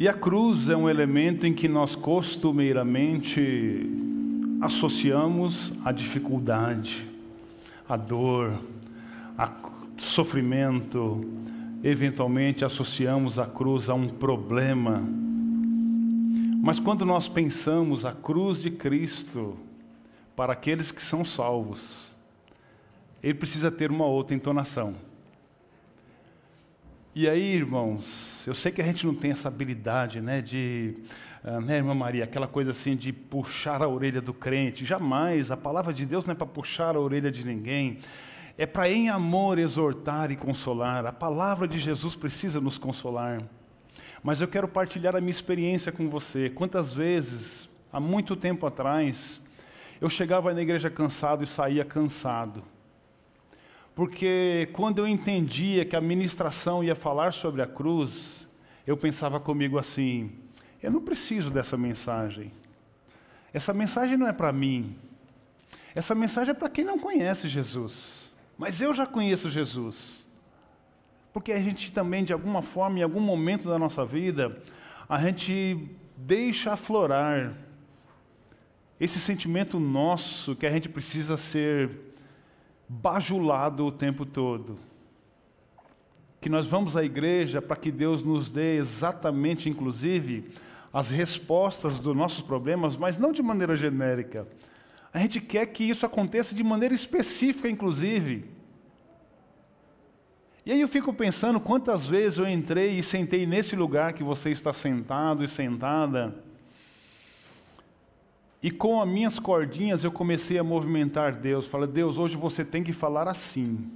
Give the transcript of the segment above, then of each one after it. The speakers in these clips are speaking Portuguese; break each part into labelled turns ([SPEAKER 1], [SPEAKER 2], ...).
[SPEAKER 1] E a cruz é um elemento em que nós costumeiramente associamos a dificuldade, a dor, a sofrimento, eventualmente associamos a cruz a um problema. Mas quando nós pensamos a cruz de Cristo para aqueles que são salvos, ele precisa ter uma outra entonação. E aí, irmãos, eu sei que a gente não tem essa habilidade, né, de, uh, né, irmã Maria, aquela coisa assim de puxar a orelha do crente. Jamais, a palavra de Deus não é para puxar a orelha de ninguém. É para em amor exortar e consolar. A palavra de Jesus precisa nos consolar. Mas eu quero partilhar a minha experiência com você. Quantas vezes, há muito tempo atrás, eu chegava na igreja cansado e saía cansado porque quando eu entendia que a ministração ia falar sobre a cruz, eu pensava comigo assim: eu não preciso dessa mensagem. Essa mensagem não é para mim. Essa mensagem é para quem não conhece Jesus. Mas eu já conheço Jesus. Porque a gente também, de alguma forma, em algum momento da nossa vida, a gente deixa aflorar esse sentimento nosso que a gente precisa ser bajulado o tempo todo. Que nós vamos à igreja para que Deus nos dê exatamente, inclusive, as respostas dos nossos problemas, mas não de maneira genérica. A gente quer que isso aconteça de maneira específica, inclusive. E aí eu fico pensando quantas vezes eu entrei e sentei nesse lugar que você está sentado e sentada e com as minhas cordinhas eu comecei a movimentar Deus. Falei, Deus, hoje você tem que falar assim.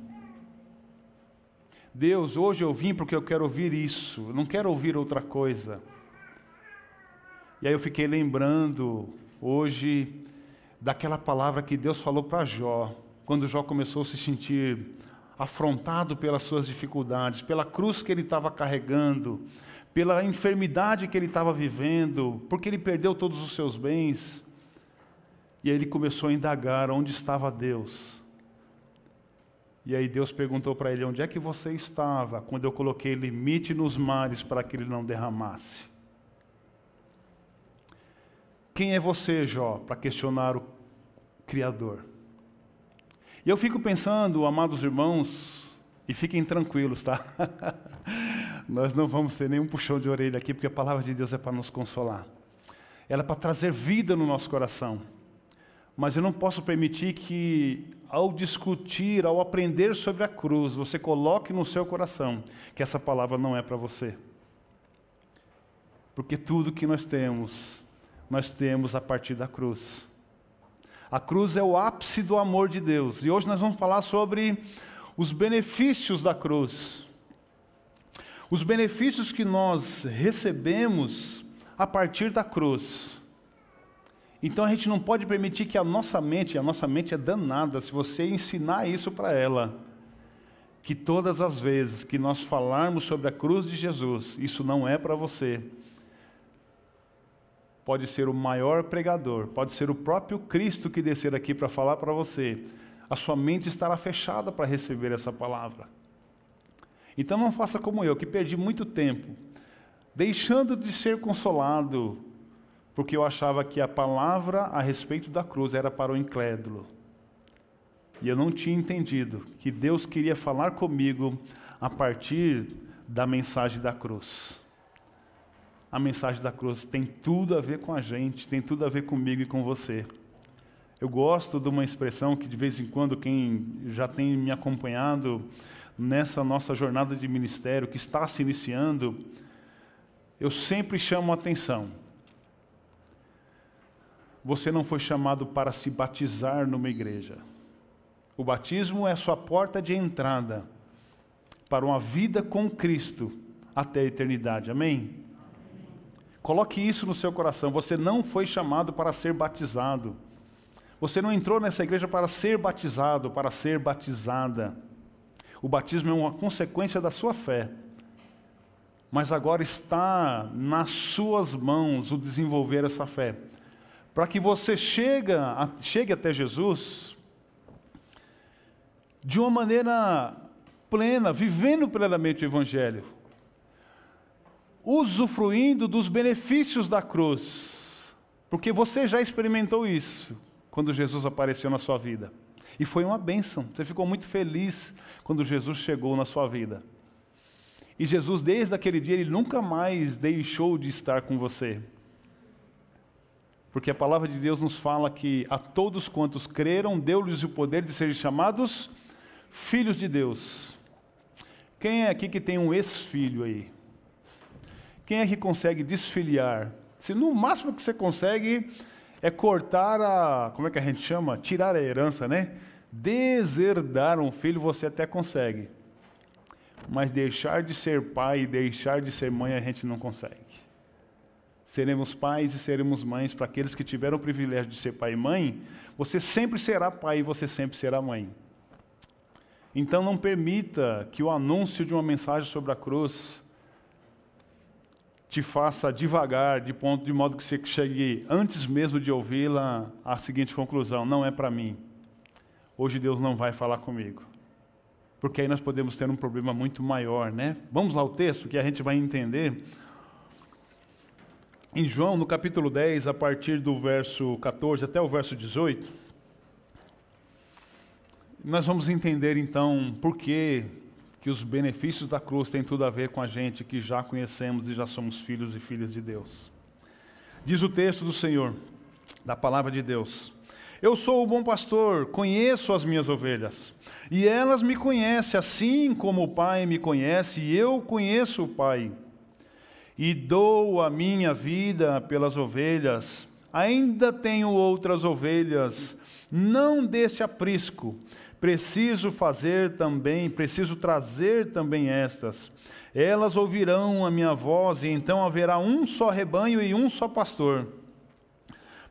[SPEAKER 1] Deus, hoje eu vim porque eu quero ouvir isso, eu não quero ouvir outra coisa. E aí eu fiquei lembrando hoje daquela palavra que Deus falou para Jó, quando Jó começou a se sentir afrontado pelas suas dificuldades, pela cruz que ele estava carregando, pela enfermidade que ele estava vivendo, porque ele perdeu todos os seus bens. E aí ele começou a indagar onde estava Deus. E aí Deus perguntou para ele: Onde é que você estava quando eu coloquei limite nos mares para que ele não derramasse? Quem é você, Jó, para questionar o Criador? E eu fico pensando, amados irmãos, e fiquem tranquilos, tá? Nós não vamos ter nenhum puxão de orelha aqui, porque a palavra de Deus é para nos consolar. Ela é para trazer vida no nosso coração. Mas eu não posso permitir que, ao discutir, ao aprender sobre a cruz, você coloque no seu coração que essa palavra não é para você. Porque tudo que nós temos, nós temos a partir da cruz. A cruz é o ápice do amor de Deus. E hoje nós vamos falar sobre os benefícios da cruz. Os benefícios que nós recebemos a partir da cruz. Então a gente não pode permitir que a nossa mente, a nossa mente é danada se você ensinar isso para ela. Que todas as vezes que nós falarmos sobre a cruz de Jesus, isso não é para você. Pode ser o maior pregador, pode ser o próprio Cristo que descer aqui para falar para você. A sua mente estará fechada para receber essa palavra. Então não faça como eu, que perdi muito tempo deixando de ser consolado porque eu achava que a palavra a respeito da cruz era para o incrédulo. E eu não tinha entendido que Deus queria falar comigo a partir da mensagem da cruz. A mensagem da cruz tem tudo a ver com a gente, tem tudo a ver comigo e com você. Eu gosto de uma expressão que de vez em quando quem já tem me acompanhado nessa nossa jornada de ministério que está se iniciando, eu sempre chamo a atenção você não foi chamado para se batizar numa igreja. O batismo é a sua porta de entrada para uma vida com Cristo até a eternidade. Amém? Coloque isso no seu coração. Você não foi chamado para ser batizado. Você não entrou nessa igreja para ser batizado, para ser batizada. O batismo é uma consequência da sua fé. Mas agora está nas suas mãos o desenvolver essa fé para que você chega, chegue até Jesus de uma maneira plena, vivendo plenamente o Evangelho. usufruindo dos benefícios da cruz, porque você já experimentou isso quando Jesus apareceu na sua vida. E foi uma bênção. Você ficou muito feliz quando Jesus chegou na sua vida. E Jesus, desde aquele dia, ele nunca mais deixou de estar com você. Porque a palavra de Deus nos fala que a todos quantos creram, deu-lhes o poder de serem chamados filhos de Deus. Quem é aqui que tem um ex-filho aí? Quem é que consegue desfiliar? Se no máximo que você consegue é cortar a. Como é que a gente chama? Tirar a herança, né? Deserdar um filho você até consegue. Mas deixar de ser pai deixar de ser mãe a gente não consegue. Seremos pais e seremos mães para aqueles que tiveram o privilégio de ser pai e mãe. Você sempre será pai e você sempre será mãe. Então não permita que o anúncio de uma mensagem sobre a cruz te faça devagar, de ponto de modo que você chegue antes mesmo de ouvi-la à seguinte conclusão: não é para mim. Hoje Deus não vai falar comigo. Porque aí nós podemos ter um problema muito maior, né? Vamos lá ao texto que a gente vai entender. Em João, no capítulo 10, a partir do verso 14 até o verso 18, nós vamos entender então por que que os benefícios da cruz têm tudo a ver com a gente que já conhecemos e já somos filhos e filhas de Deus. Diz o texto do Senhor, da palavra de Deus: Eu sou o bom pastor, conheço as minhas ovelhas, e elas me conhecem, assim como o Pai me conhece, e eu conheço o Pai. E dou a minha vida pelas ovelhas. Ainda tenho outras ovelhas, não deste aprisco preciso fazer também, preciso trazer também estas. Elas ouvirão a minha voz, e então haverá um só rebanho e um só pastor.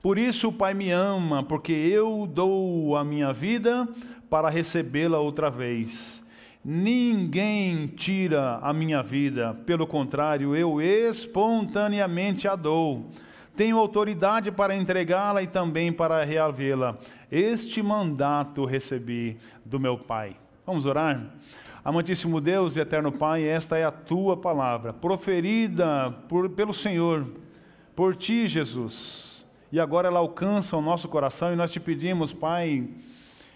[SPEAKER 1] Por isso o Pai me ama, porque eu dou a minha vida para recebê-la outra vez. Ninguém tira a minha vida, pelo contrário, eu espontaneamente a dou. Tenho autoridade para entregá-la e também para reavê-la. Este mandato recebi do meu Pai. Vamos orar? Amantíssimo Deus e eterno Pai, esta é a tua palavra, proferida por, pelo Senhor, por ti, Jesus. E agora ela alcança o nosso coração e nós te pedimos, Pai,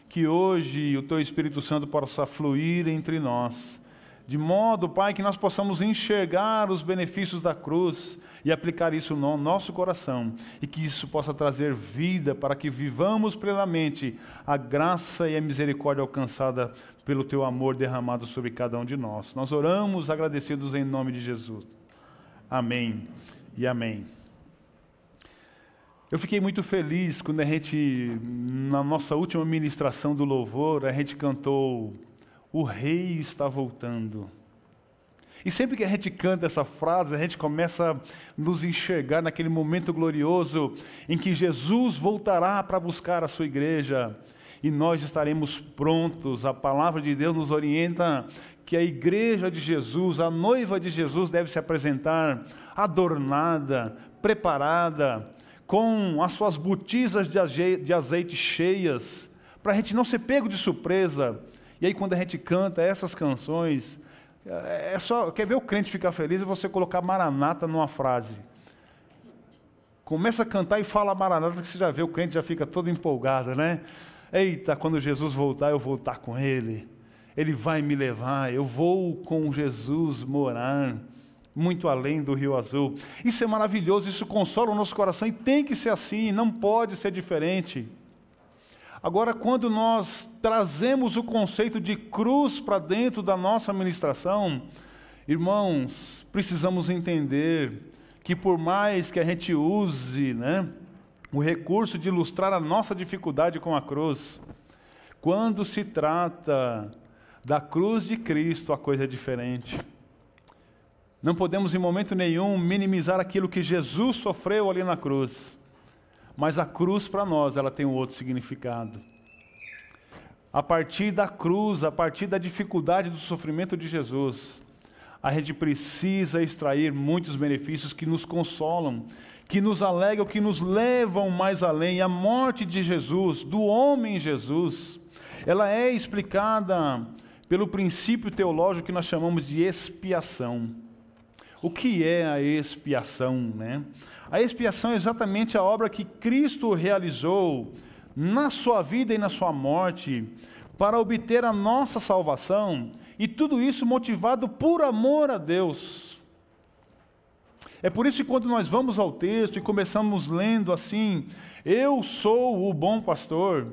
[SPEAKER 1] que hoje o teu Espírito Santo possa fluir entre nós de modo, Pai, que nós possamos enxergar os benefícios da cruz e aplicar isso no nosso coração, e que isso possa trazer vida para que vivamos plenamente a graça e a misericórdia alcançada pelo Teu amor derramado sobre cada um de nós. Nós oramos agradecidos em nome de Jesus. Amém e amém. Eu fiquei muito feliz quando a gente, na nossa última ministração do louvor, a gente cantou o rei está voltando. E sempre que a gente canta essa frase, a gente começa a nos enxergar naquele momento glorioso em que Jesus voltará para buscar a sua igreja e nós estaremos prontos. A palavra de Deus nos orienta que a igreja de Jesus, a noiva de Jesus, deve se apresentar adornada, preparada, com as suas botizas de azeite cheias, para a gente não ser pego de surpresa e aí, quando a gente canta essas canções, é, é só. Quer ver o crente ficar feliz? É você colocar Maranata numa frase. Começa a cantar e fala Maranata, que você já vê, o crente já fica todo empolgado, né? Eita, quando Jesus voltar, eu vou estar com Ele. Ele vai me levar, eu vou com Jesus morar muito além do Rio Azul. Isso é maravilhoso, isso consola o nosso coração e tem que ser assim, não pode ser diferente. Agora, quando nós trazemos o conceito de cruz para dentro da nossa administração, irmãos, precisamos entender que por mais que a gente use né, o recurso de ilustrar a nossa dificuldade com a cruz, quando se trata da cruz de Cristo, a coisa é diferente. Não podemos em momento nenhum minimizar aquilo que Jesus sofreu ali na cruz. Mas a cruz para nós, ela tem um outro significado. A partir da cruz, a partir da dificuldade do sofrimento de Jesus, a gente precisa extrair muitos benefícios que nos consolam, que nos alegram, que nos levam mais além. A morte de Jesus, do homem Jesus, ela é explicada pelo princípio teológico que nós chamamos de expiação. O que é a expiação? Né? A expiação é exatamente a obra que Cristo realizou na sua vida e na sua morte para obter a nossa salvação, e tudo isso motivado por amor a Deus. É por isso que quando nós vamos ao texto e começamos lendo assim, eu sou o bom pastor,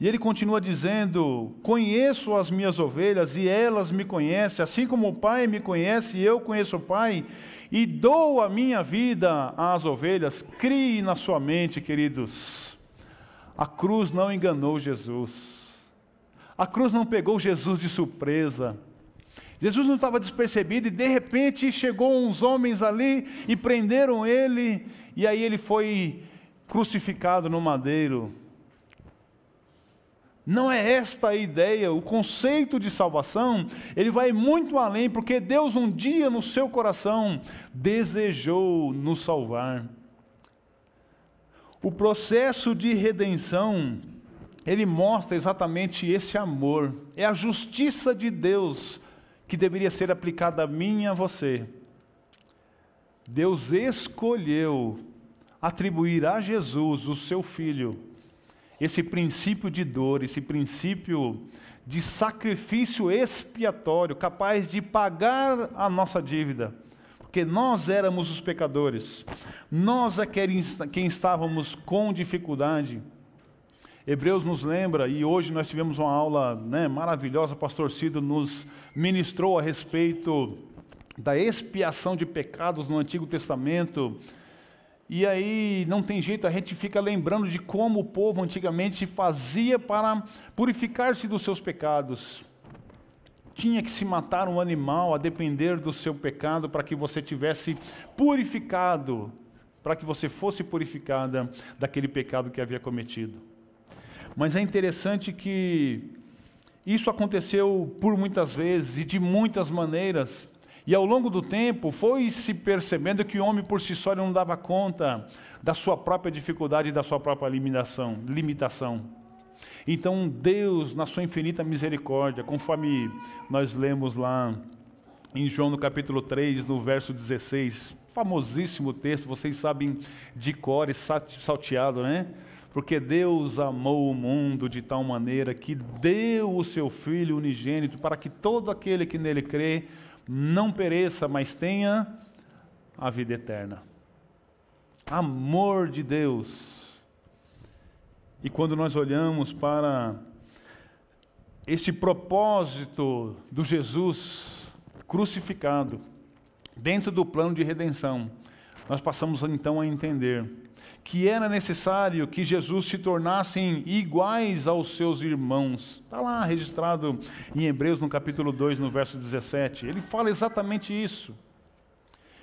[SPEAKER 1] e ele continua dizendo: Conheço as minhas ovelhas e elas me conhecem, assim como o Pai me conhece e eu conheço o Pai, e dou a minha vida às ovelhas. Crie na sua mente, queridos. A cruz não enganou Jesus. A cruz não pegou Jesus de surpresa. Jesus não estava despercebido e de repente chegou uns homens ali e prenderam ele, e aí ele foi crucificado no madeiro. Não é esta a ideia, o conceito de salvação, ele vai muito além, porque Deus um dia no seu coração desejou nos salvar. O processo de redenção, ele mostra exatamente esse amor, é a justiça de Deus que deveria ser aplicada a mim e a você. Deus escolheu atribuir a Jesus, o seu filho, esse princípio de dor, esse princípio de sacrifício expiatório, capaz de pagar a nossa dívida, porque nós éramos os pecadores, nós é quem estávamos com dificuldade. Hebreus nos lembra, e hoje nós tivemos uma aula né, maravilhosa, o pastor Cido nos ministrou a respeito da expiação de pecados no Antigo Testamento, e aí não tem jeito, a gente fica lembrando de como o povo antigamente fazia para purificar-se dos seus pecados. Tinha que se matar um animal a depender do seu pecado para que você tivesse purificado, para que você fosse purificada daquele pecado que havia cometido. Mas é interessante que isso aconteceu por muitas vezes e de muitas maneiras. E ao longo do tempo foi se percebendo que o homem por si só não dava conta da sua própria dificuldade e da sua própria limitação. limitação. Então Deus, na sua infinita misericórdia, conforme nós lemos lá em João no capítulo 3, no verso 16, famosíssimo texto, vocês sabem de cor e salteado, né? Porque Deus amou o mundo de tal maneira que deu o seu Filho unigênito para que todo aquele que nele crê não pereça, mas tenha a vida eterna. Amor de Deus. E quando nós olhamos para este propósito do Jesus crucificado, dentro do plano de redenção, nós passamos então a entender que era necessário que Jesus se tornassem iguais aos seus irmãos. Está lá registrado em Hebreus, no capítulo 2, no verso 17. Ele fala exatamente isso.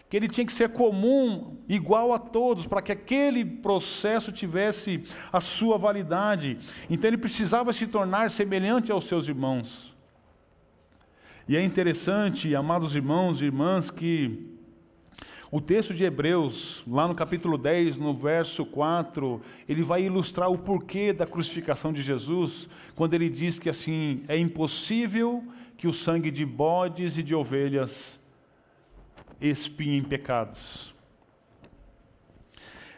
[SPEAKER 1] Que ele tinha que ser comum, igual a todos, para que aquele processo tivesse a sua validade. Então ele precisava se tornar semelhante aos seus irmãos. E é interessante, amados irmãos e irmãs, que o texto de Hebreus, lá no capítulo 10, no verso 4, ele vai ilustrar o porquê da crucificação de Jesus, quando ele diz que assim, é impossível que o sangue de bodes e de ovelhas expiem pecados.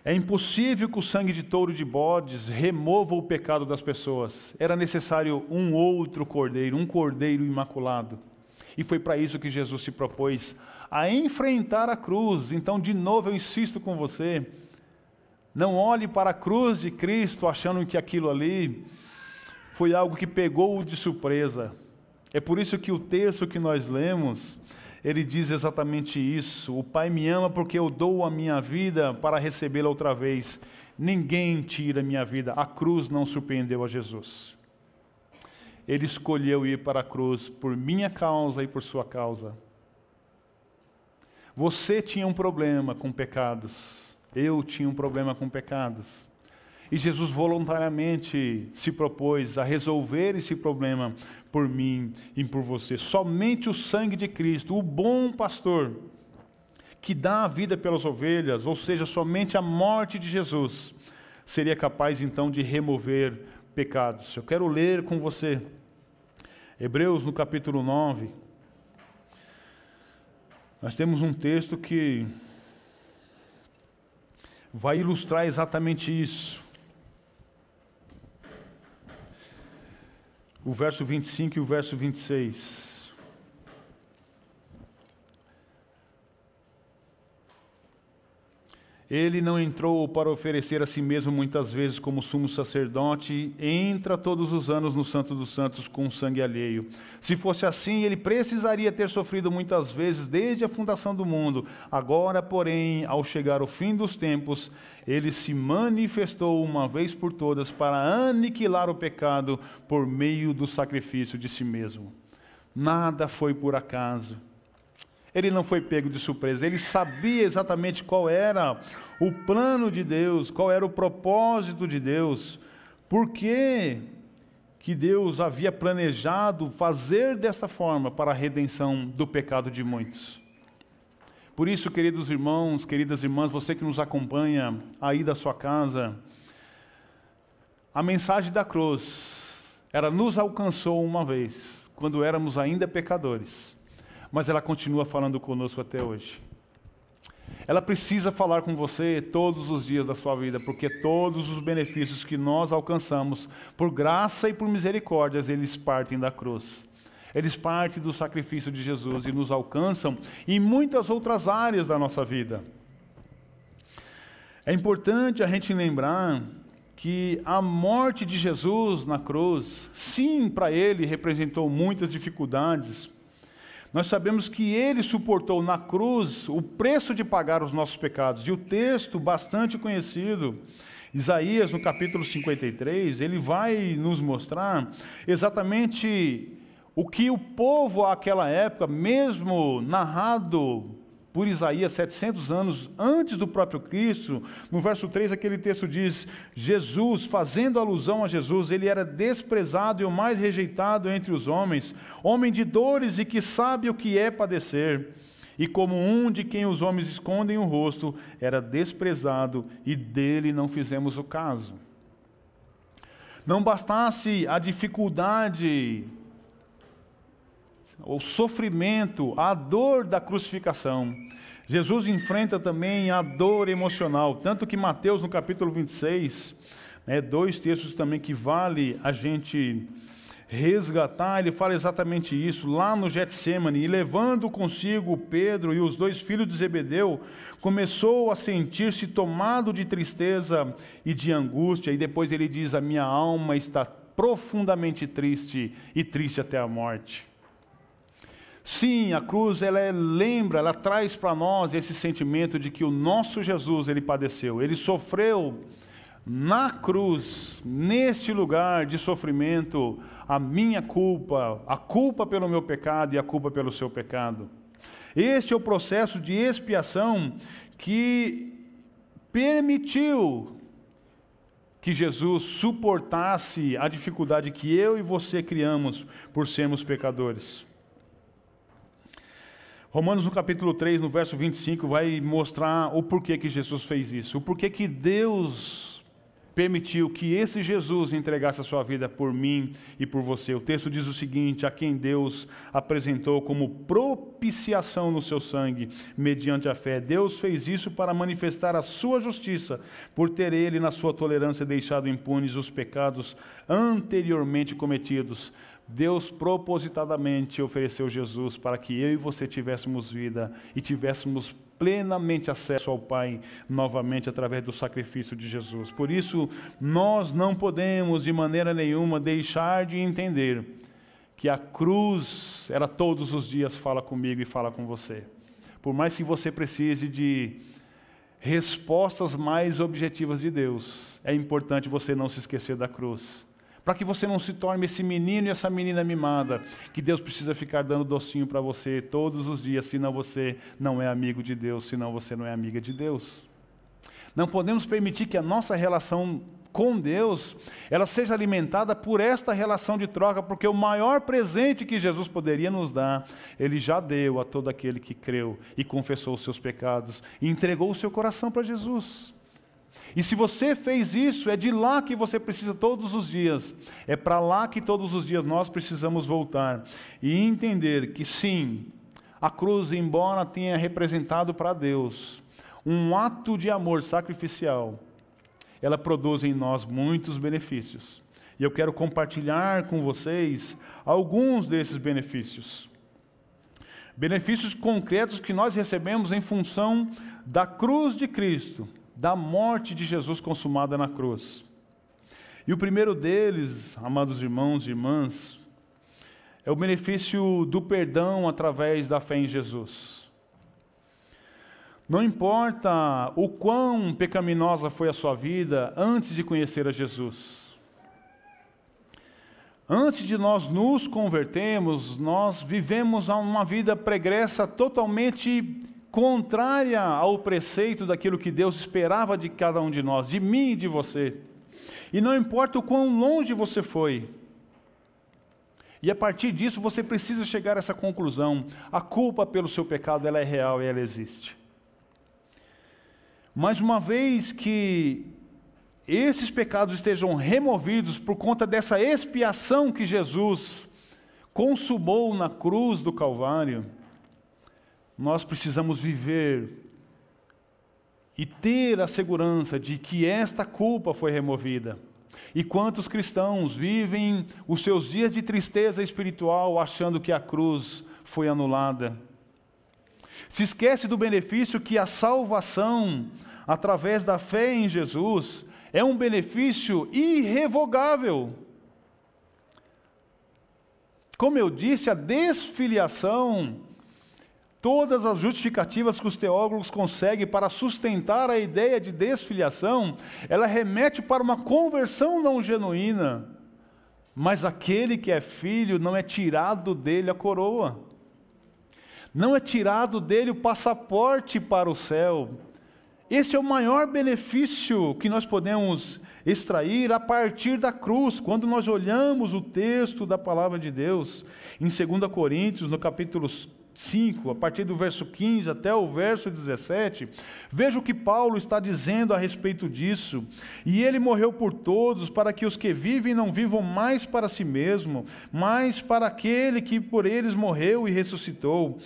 [SPEAKER 1] É impossível que o sangue de touro de bodes remova o pecado das pessoas. Era necessário um outro cordeiro, um cordeiro imaculado. E foi para isso que Jesus se propôs a enfrentar a cruz. Então, de novo, eu insisto com você: não olhe para a cruz de Cristo achando que aquilo ali foi algo que pegou-o de surpresa. É por isso que o texto que nós lemos, ele diz exatamente isso. O Pai me ama porque eu dou a minha vida para recebê-la outra vez. Ninguém tira a minha vida. A cruz não surpreendeu a Jesus. Ele escolheu ir para a cruz por minha causa e por sua causa. Você tinha um problema com pecados, eu tinha um problema com pecados. E Jesus voluntariamente se propôs a resolver esse problema por mim e por você. Somente o sangue de Cristo, o bom pastor, que dá a vida pelas ovelhas, ou seja, somente a morte de Jesus, seria capaz então de remover pecados. Eu quero ler com você Hebreus no capítulo 9 Nós temos um texto que vai ilustrar exatamente isso. O verso 25 e o verso 26. Ele não entrou para oferecer a si mesmo muitas vezes como sumo sacerdote, entra todos os anos no Santo dos Santos com sangue alheio. Se fosse assim, ele precisaria ter sofrido muitas vezes desde a fundação do mundo. Agora, porém, ao chegar o fim dos tempos, ele se manifestou uma vez por todas para aniquilar o pecado por meio do sacrifício de si mesmo. Nada foi por acaso. Ele não foi pego de surpresa, ele sabia exatamente qual era o plano de Deus, qual era o propósito de Deus, por que, que Deus havia planejado fazer dessa forma para a redenção do pecado de muitos. Por isso, queridos irmãos, queridas irmãs, você que nos acompanha aí da sua casa, a mensagem da cruz, ela nos alcançou uma vez, quando éramos ainda pecadores mas ela continua falando conosco até hoje. Ela precisa falar com você todos os dias da sua vida, porque todos os benefícios que nós alcançamos, por graça e por misericórdias, eles partem da cruz. Eles partem do sacrifício de Jesus e nos alcançam em muitas outras áreas da nossa vida. É importante a gente lembrar que a morte de Jesus na cruz, sim, para ele representou muitas dificuldades, nós sabemos que ele suportou na cruz o preço de pagar os nossos pecados. E o texto bastante conhecido, Isaías, no capítulo 53, ele vai nos mostrar exatamente o que o povo àquela época, mesmo narrado por Isaías 700 anos antes do próprio Cristo. No verso 3, aquele texto diz: Jesus, fazendo alusão a Jesus, ele era desprezado e o mais rejeitado entre os homens, homem de dores e que sabe o que é padecer. E como um de quem os homens escondem o rosto, era desprezado e dele não fizemos o caso. Não bastasse a dificuldade o sofrimento, a dor da crucificação. Jesus enfrenta também a dor emocional, tanto que Mateus, no capítulo 26, né, dois textos também que vale a gente resgatar, ele fala exatamente isso, lá no Getsemane, e levando consigo Pedro e os dois filhos de Zebedeu, começou a sentir-se tomado de tristeza e de angústia, e depois ele diz: A minha alma está profundamente triste e triste até a morte. Sim, a cruz ela é, lembra, ela traz para nós esse sentimento de que o nosso Jesus ele padeceu, ele sofreu na cruz, neste lugar de sofrimento, a minha culpa, a culpa pelo meu pecado e a culpa pelo seu pecado. Este é o processo de expiação que permitiu que Jesus suportasse a dificuldade que eu e você criamos por sermos pecadores. Romanos no capítulo 3, no verso 25, vai mostrar o porquê que Jesus fez isso. O porquê que Deus permitiu que esse Jesus entregasse a sua vida por mim e por você. O texto diz o seguinte: a quem Deus apresentou como propiciação no seu sangue, mediante a fé. Deus fez isso para manifestar a sua justiça, por ter ele, na sua tolerância, deixado impunes os pecados anteriormente cometidos Deus propositadamente ofereceu Jesus para que eu e você tivéssemos vida e tivéssemos plenamente acesso ao Pai novamente através do sacrifício de Jesus. Por isso, nós não podemos de maneira nenhuma deixar de entender que a cruz, ela todos os dias fala comigo e fala com você. Por mais que você precise de respostas mais objetivas de Deus, é importante você não se esquecer da cruz para que você não se torne esse menino e essa menina mimada, que Deus precisa ficar dando docinho para você todos os dias, senão você não é amigo de Deus, senão você não é amiga de Deus. Não podemos permitir que a nossa relação com Deus, ela seja alimentada por esta relação de troca, porque o maior presente que Jesus poderia nos dar, ele já deu a todo aquele que creu e confessou os seus pecados e entregou o seu coração para Jesus. E se você fez isso, é de lá que você precisa todos os dias. É para lá que todos os dias nós precisamos voltar e entender que sim, a cruz, embora tenha representado para Deus um ato de amor sacrificial, ela produz em nós muitos benefícios. E eu quero compartilhar com vocês alguns desses benefícios. Benefícios concretos que nós recebemos em função da cruz de Cristo, da morte de Jesus consumada na cruz. E o primeiro deles, amados irmãos e irmãs, é o benefício do perdão através da fé em Jesus. Não importa o quão pecaminosa foi a sua vida antes de conhecer a Jesus. Antes de nós nos convertermos, nós vivemos uma vida pregressa totalmente contrária ao preceito daquilo que Deus esperava de cada um de nós, de mim e de você. E não importa o quão longe você foi, e a partir disso você precisa chegar a essa conclusão: a culpa pelo seu pecado ela é real e ela existe. Mas uma vez que esses pecados estejam removidos por conta dessa expiação que Jesus consumou na cruz do Calvário, nós precisamos viver e ter a segurança de que esta culpa foi removida. E quantos cristãos vivem os seus dias de tristeza espiritual achando que a cruz foi anulada? Se esquece do benefício que a salvação, através da fé em Jesus, é um benefício irrevogável. Como eu disse, a desfiliação, todas as justificativas que os teólogos conseguem para sustentar a ideia de desfiliação, ela remete para uma conversão não genuína. Mas aquele que é filho não é tirado dele a coroa. Não é tirado dele o passaporte para o céu. Esse é o maior benefício que nós podemos extrair a partir da cruz, quando nós olhamos o texto da palavra de Deus, em 2 Coríntios, no capítulo 5, a partir do verso 15 até o verso 17, veja o que Paulo está dizendo a respeito disso. E ele morreu por todos, para que os que vivem não vivam mais para si mesmo, mas para aquele que por eles morreu e ressuscitou.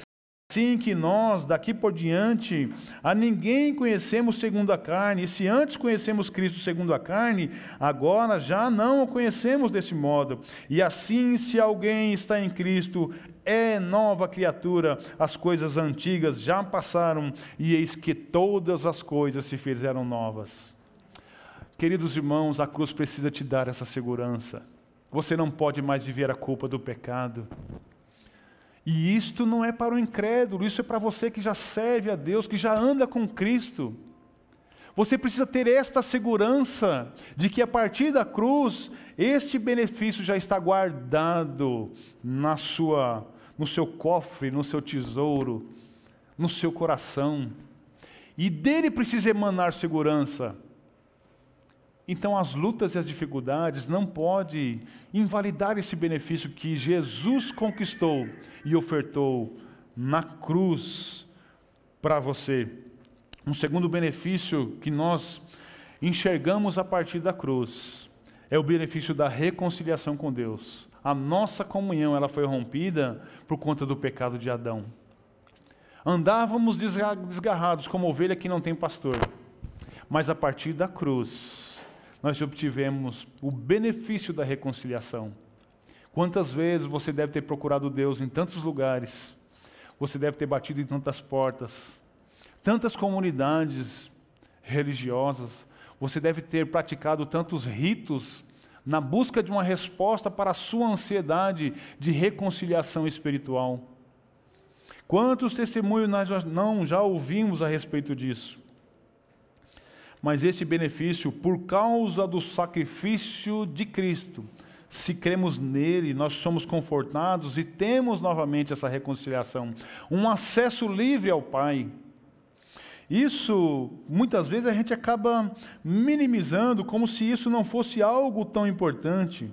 [SPEAKER 1] Assim que nós, daqui por diante, a ninguém conhecemos segundo a carne, e se antes conhecemos Cristo segundo a carne, agora já não o conhecemos desse modo. E assim, se alguém está em Cristo, é nova criatura, as coisas antigas já passaram, e eis que todas as coisas se fizeram novas. Queridos irmãos, a cruz precisa te dar essa segurança. Você não pode mais viver a culpa do pecado. E isto não é para o incrédulo, isso é para você que já serve a Deus, que já anda com Cristo. Você precisa ter esta segurança de que a partir da cruz, este benefício já está guardado na sua, no seu cofre, no seu tesouro, no seu coração. E dele precisa emanar segurança. Então as lutas e as dificuldades não podem invalidar esse benefício que Jesus conquistou e ofertou na cruz para você. Um segundo benefício que nós enxergamos a partir da cruz é o benefício da reconciliação com Deus. A nossa comunhão ela foi rompida por conta do pecado de Adão. Andávamos desgarrados como ovelha que não tem pastor. Mas a partir da cruz, nós obtivemos o benefício da reconciliação. Quantas vezes você deve ter procurado Deus em tantos lugares, você deve ter batido em tantas portas, tantas comunidades religiosas, você deve ter praticado tantos ritos na busca de uma resposta para a sua ansiedade de reconciliação espiritual. Quantos testemunhos nós não já ouvimos a respeito disso? mas esse benefício, por causa do sacrifício de Cristo, se cremos nele, nós somos confortados e temos novamente essa reconciliação, um acesso livre ao Pai. Isso, muitas vezes, a gente acaba minimizando como se isso não fosse algo tão importante.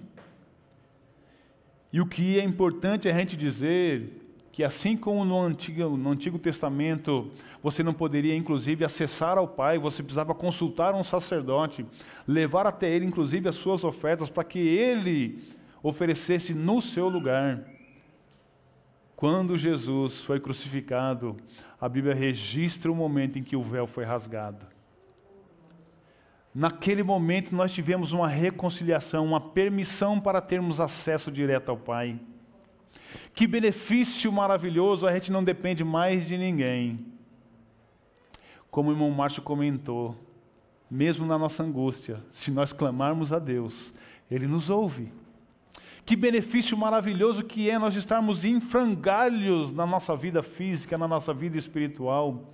[SPEAKER 1] E o que é importante é a gente dizer que assim como no Antigo, no Antigo Testamento você não poderia inclusive acessar ao Pai, você precisava consultar um sacerdote, levar até ele inclusive as suas ofertas para que ele oferecesse no seu lugar. Quando Jesus foi crucificado, a Bíblia registra o momento em que o véu foi rasgado. Naquele momento nós tivemos uma reconciliação, uma permissão para termos acesso direto ao Pai. Que benefício maravilhoso, a gente não depende mais de ninguém. Como o irmão Márcio comentou, mesmo na nossa angústia, se nós clamarmos a Deus, Ele nos ouve. Que benefício maravilhoso que é nós estarmos em frangalhos na nossa vida física, na nossa vida espiritual,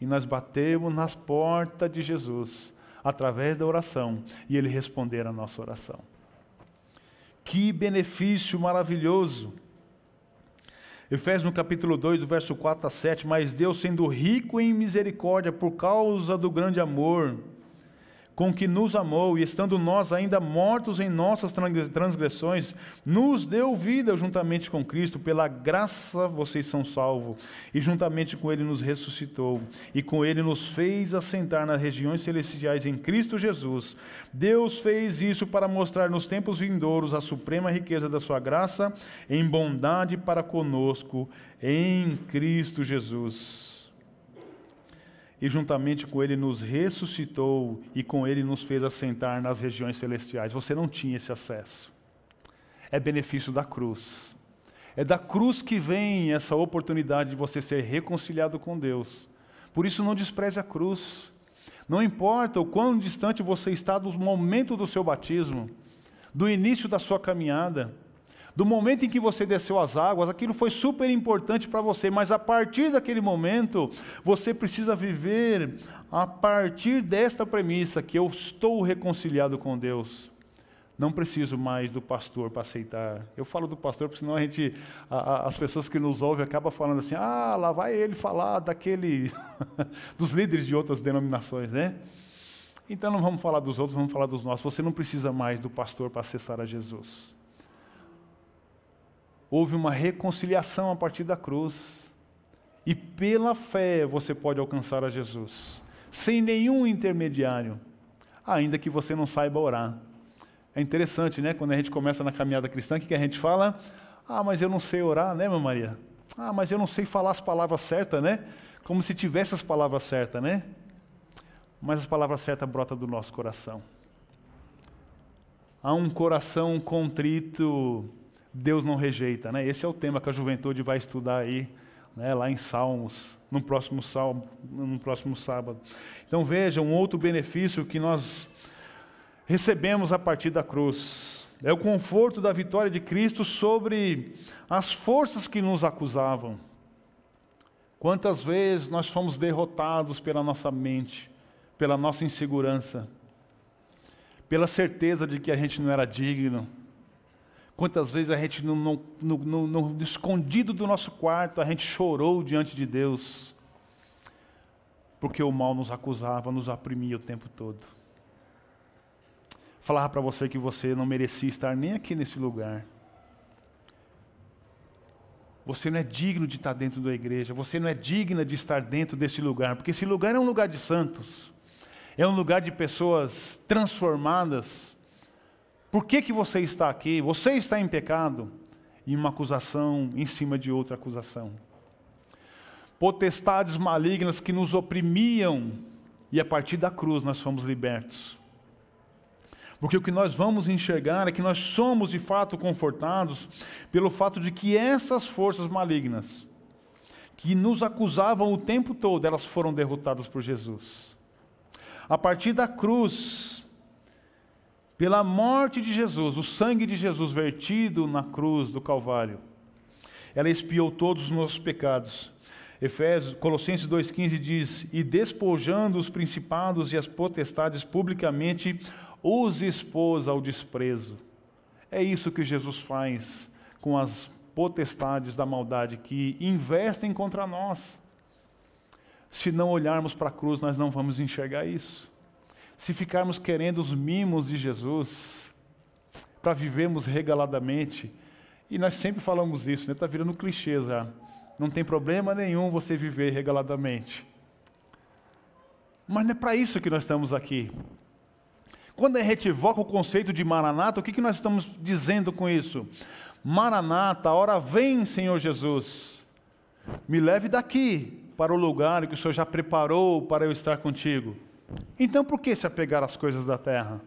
[SPEAKER 1] e nós batemos nas portas de Jesus através da oração e Ele responder a nossa oração. Que benefício maravilhoso! Efésios no capítulo 2, do verso 4 a 7, mas Deus sendo rico em misericórdia por causa do grande amor com que nos amou, e estando nós ainda mortos em nossas transgressões, nos deu vida juntamente com Cristo, pela graça vocês são salvos, e juntamente com Ele nos ressuscitou, e com Ele nos fez assentar nas regiões celestiais em Cristo Jesus. Deus fez isso para mostrar nos tempos vindouros a suprema riqueza da Sua graça em bondade para conosco em Cristo Jesus e juntamente com ele nos ressuscitou e com ele nos fez assentar nas regiões celestiais. Você não tinha esse acesso. É benefício da cruz. É da cruz que vem essa oportunidade de você ser reconciliado com Deus. Por isso, não despreze a cruz. Não importa o quão distante você está do momento do seu batismo, do início da sua caminhada, do momento em que você desceu as águas, aquilo foi super importante para você, mas a partir daquele momento, você precisa viver a partir desta premissa que eu estou reconciliado com Deus. Não preciso mais do pastor para aceitar. Eu falo do pastor porque senão a gente, a, a, as pessoas que nos ouvem acabam falando assim: ah, lá vai ele falar daquele, dos líderes de outras denominações, né? Então não vamos falar dos outros, vamos falar dos nossos. Você não precisa mais do pastor para acessar a Jesus houve uma reconciliação a partir da cruz. E pela fé você pode alcançar a Jesus, sem nenhum intermediário, ainda que você não saiba orar. É interessante, né? Quando a gente começa na caminhada cristã, o que a gente fala? Ah, mas eu não sei orar, né, minha Maria? Ah, mas eu não sei falar as palavras certas, né? Como se tivesse as palavras certas, né? Mas as palavras certas brotam do nosso coração. Há um coração contrito Deus não rejeita, né? Esse é o tema que a juventude vai estudar aí, né, lá em Salmos, no próximo salmo, no próximo sábado. Então veja um outro benefício que nós recebemos a partir da cruz. É o conforto da vitória de Cristo sobre as forças que nos acusavam. Quantas vezes nós fomos derrotados pela nossa mente, pela nossa insegurança, pela certeza de que a gente não era digno, Quantas vezes a gente, no, no, no, no, escondido do nosso quarto, a gente chorou diante de Deus, porque o mal nos acusava, nos oprimia o tempo todo. Falava para você que você não merecia estar nem aqui nesse lugar. Você não é digno de estar dentro da igreja, você não é digna de estar dentro desse lugar, porque esse lugar é um lugar de santos, é um lugar de pessoas transformadas por que, que você está aqui? Você está em pecado. E uma acusação em cima de outra acusação. Potestades malignas que nos oprimiam, e a partir da cruz nós fomos libertos. Porque o que nós vamos enxergar é que nós somos de fato confortados pelo fato de que essas forças malignas, que nos acusavam o tempo todo, elas foram derrotadas por Jesus. A partir da cruz, pela morte de Jesus, o sangue de Jesus vertido na cruz do Calvário, ela expiou todos os nossos pecados. Efésios, Colossenses 2,15 diz: E despojando os principados e as potestades publicamente, os expôs ao desprezo. É isso que Jesus faz com as potestades da maldade que investem contra nós. Se não olharmos para a cruz, nós não vamos enxergar isso se ficarmos querendo os mimos de Jesus para vivermos regaladamente, e nós sempre falamos isso, está né? Tá virando clichê já. Não tem problema nenhum você viver regaladamente. Mas não é para isso que nós estamos aqui. Quando a gente evoca o conceito de Maranata, o que, que nós estamos dizendo com isso? Maranata, hora vem, Senhor Jesus. Me leve daqui para o lugar que o Senhor já preparou para eu estar contigo. Então, por que se apegar às coisas da terra?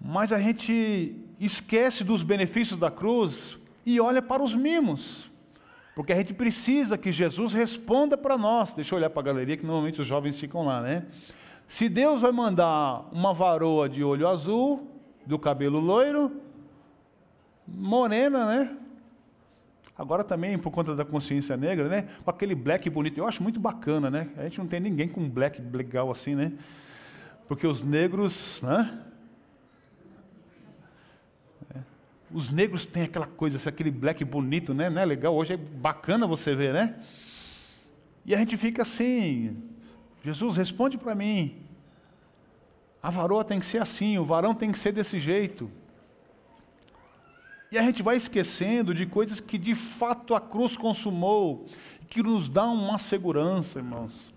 [SPEAKER 1] Mas a gente esquece dos benefícios da cruz e olha para os mimos. Porque a gente precisa que Jesus responda para nós. Deixa eu olhar para a galeria, que normalmente os jovens ficam lá, né? Se Deus vai mandar uma varoa de olho azul, do cabelo loiro, morena, né? Agora também, por conta da consciência negra, né? Com aquele black bonito. Eu acho muito bacana, né? A gente não tem ninguém com black legal assim, né? Porque os negros, né? É. Os negros têm aquela coisa, aquele black bonito, né? Não é legal? Hoje é bacana você ver, né? E a gente fica assim, Jesus, responde para mim. A varoa tem que ser assim, o varão tem que ser desse jeito. E a gente vai esquecendo de coisas que de fato a cruz consumou, que nos dá uma segurança, irmãos,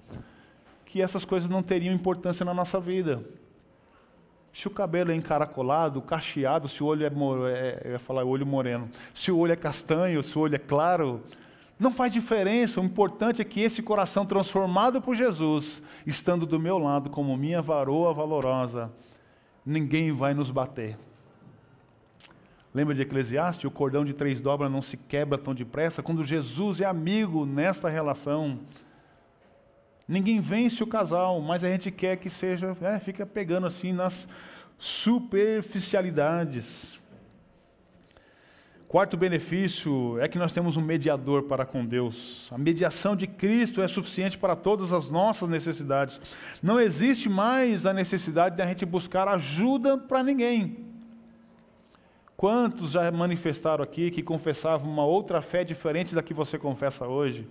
[SPEAKER 1] que essas coisas não teriam importância na nossa vida. Se o cabelo é encaracolado, cacheado, se o olho é, é eu ia falar olho moreno, se o olho é castanho, se o olho é claro, não faz diferença, o importante é que esse coração transformado por Jesus, estando do meu lado como minha varoa valorosa, ninguém vai nos bater. Lembra de Eclesiastes? O cordão de três dobras não se quebra tão depressa. Quando Jesus é amigo nesta relação, ninguém vence o casal, mas a gente quer que seja, é, fica pegando assim nas superficialidades. Quarto benefício é que nós temos um mediador para com Deus. A mediação de Cristo é suficiente para todas as nossas necessidades. Não existe mais a necessidade de a gente buscar ajuda para ninguém. Quantos já manifestaram aqui que confessavam uma outra fé diferente da que você confessa hoje?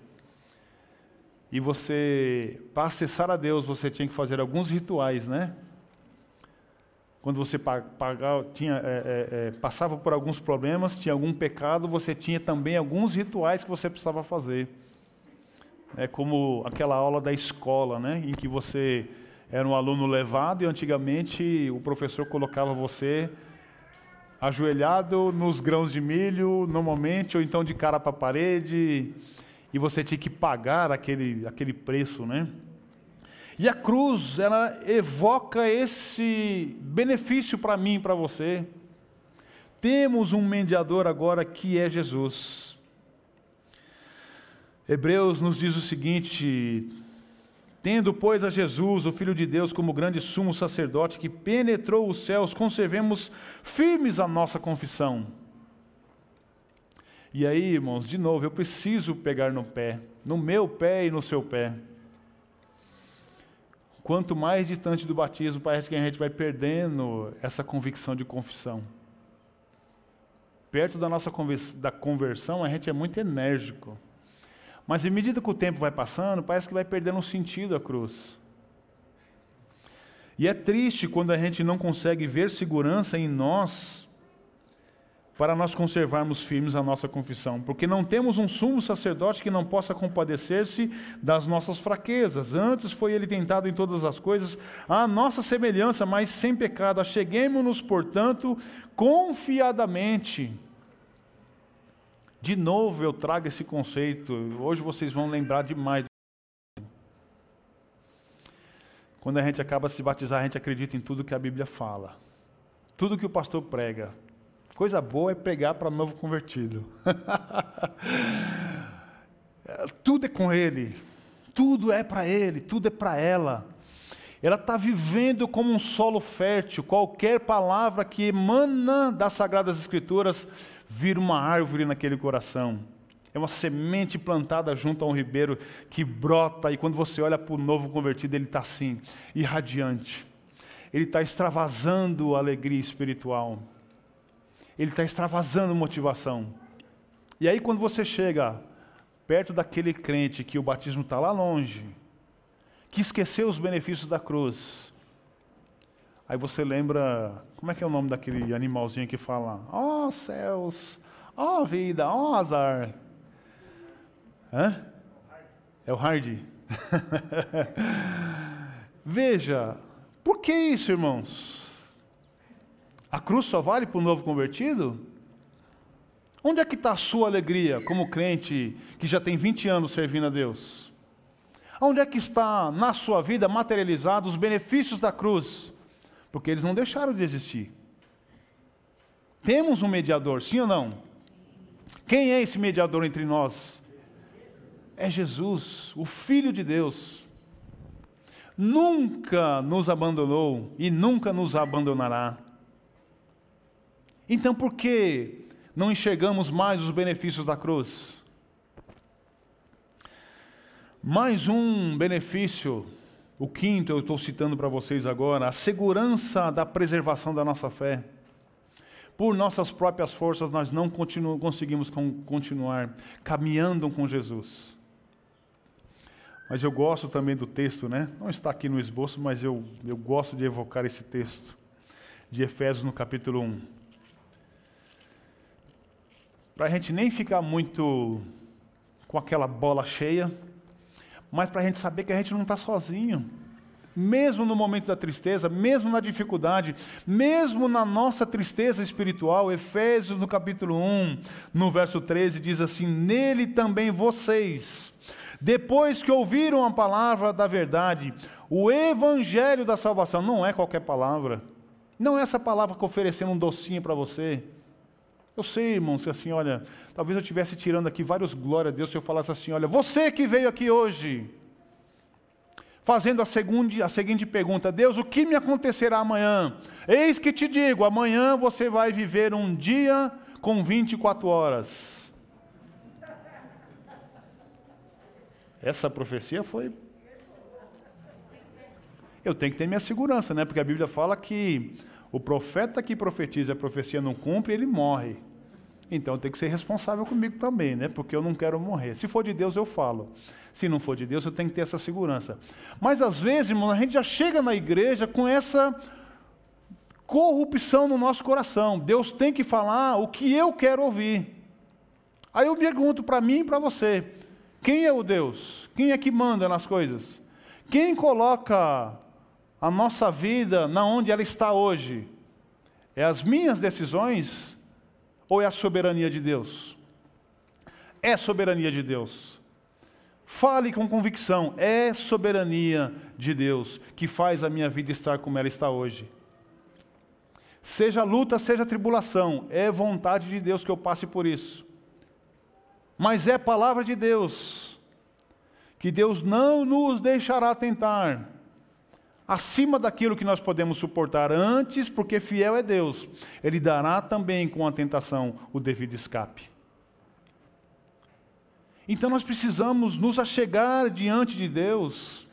[SPEAKER 1] E você, para acessar a Deus, você tinha que fazer alguns rituais, né? quando você pagava, tinha, é, é, é, passava por alguns problemas, tinha algum pecado, você tinha também alguns rituais que você precisava fazer. É como aquela aula da escola, né, em que você era um aluno levado e antigamente o professor colocava você ajoelhado nos grãos de milho, normalmente, ou então de cara para a parede, e você tinha que pagar aquele, aquele preço, né? E a cruz, ela evoca esse benefício para mim e para você. Temos um mediador agora que é Jesus. Hebreus nos diz o seguinte: Tendo, pois, a Jesus, o Filho de Deus, como grande sumo sacerdote que penetrou os céus, conservemos firmes a nossa confissão. E aí, irmãos, de novo, eu preciso pegar no pé, no meu pé e no seu pé. Quanto mais distante do batismo, parece que a gente vai perdendo essa convicção de confissão. Perto da nossa conversão, a gente é muito enérgico. Mas à medida que o tempo vai passando, parece que vai perdendo sentido a cruz. E é triste quando a gente não consegue ver segurança em nós para nós conservarmos firmes a nossa confissão, porque não temos um sumo sacerdote que não possa compadecer-se das nossas fraquezas. Antes foi ele tentado em todas as coisas, à nossa semelhança, mas sem pecado. Acheguemos-nos, portanto, confiadamente. De novo eu trago esse conceito. Hoje vocês vão lembrar demais. Quando a gente acaba de se batizar, a gente acredita em tudo que a Bíblia fala. Tudo que o pastor prega, Coisa boa é pregar para novo convertido. tudo é com ele, tudo é para ele, tudo é para ela. Ela está vivendo como um solo fértil. Qualquer palavra que emana das Sagradas Escrituras vira uma árvore naquele coração. É uma semente plantada junto a um ribeiro que brota, e quando você olha para o novo convertido, ele está assim, irradiante. Ele está extravasando a alegria espiritual ele está extravasando motivação. E aí, quando você chega perto daquele crente que o batismo está lá longe, que esqueceu os benefícios da cruz, aí você lembra, como é que é o nome daquele animalzinho que fala, ó oh, céus, ó oh, vida, ó oh, azar. Hã? É o Hardy. Veja, Por que isso, irmãos? A cruz só vale para o novo convertido? Onde é que está a sua alegria como crente que já tem 20 anos servindo a Deus? Onde é que está na sua vida materializados os benefícios da cruz? Porque eles não deixaram de existir. Temos um mediador, sim ou não? Quem é esse mediador entre nós? É Jesus, o Filho de Deus. Nunca nos abandonou e nunca nos abandonará. Então, por que não enxergamos mais os benefícios da cruz? Mais um benefício, o quinto eu estou citando para vocês agora, a segurança da preservação da nossa fé. Por nossas próprias forças, nós não conseguimos continuar caminhando com Jesus. Mas eu gosto também do texto, né? Não está aqui no esboço, mas eu, eu gosto de evocar esse texto de Efésios no capítulo 1. Para a gente nem ficar muito com aquela bola cheia, mas para a gente saber que a gente não está sozinho. Mesmo no momento da tristeza, mesmo na dificuldade, mesmo na nossa tristeza espiritual, Efésios no capítulo 1, no verso 13, diz assim: Nele também vocês depois que ouviram a palavra da verdade, o evangelho da salvação, não é qualquer palavra. Não é essa palavra que oferecendo um docinho para você. Eu sei, irmãos, assim, olha, talvez eu estivesse tirando aqui vários glória a Deus se eu falasse assim, olha, você que veio aqui hoje, fazendo a, segunda, a seguinte pergunta: Deus, o que me acontecerá amanhã? Eis que te digo: amanhã você vai viver um dia com 24 horas. Essa profecia foi. Eu tenho que ter minha segurança, né? Porque a Bíblia fala que o profeta que profetiza a profecia não cumpre, ele morre. Então eu tenho que ser responsável comigo também, né? Porque eu não quero morrer. Se for de Deus, eu falo. Se não for de Deus, eu tenho que ter essa segurança. Mas às vezes, irmão, a gente já chega na igreja com essa corrupção no nosso coração. Deus tem que falar o que eu quero ouvir. Aí eu pergunto para mim e para você: quem é o Deus? Quem é que manda nas coisas? Quem coloca a nossa vida na onde ela está hoje? É as minhas decisões ou é a soberania de Deus? É soberania de Deus. Fale com convicção, é soberania de Deus que faz a minha vida estar como ela está hoje. Seja luta, seja tribulação, é vontade de Deus que eu passe por isso mas é palavra de Deus, que Deus não nos deixará tentar acima daquilo que nós podemos suportar antes, porque fiel é Deus, Ele dará também com a tentação o devido escape. Então nós precisamos nos achegar diante de Deus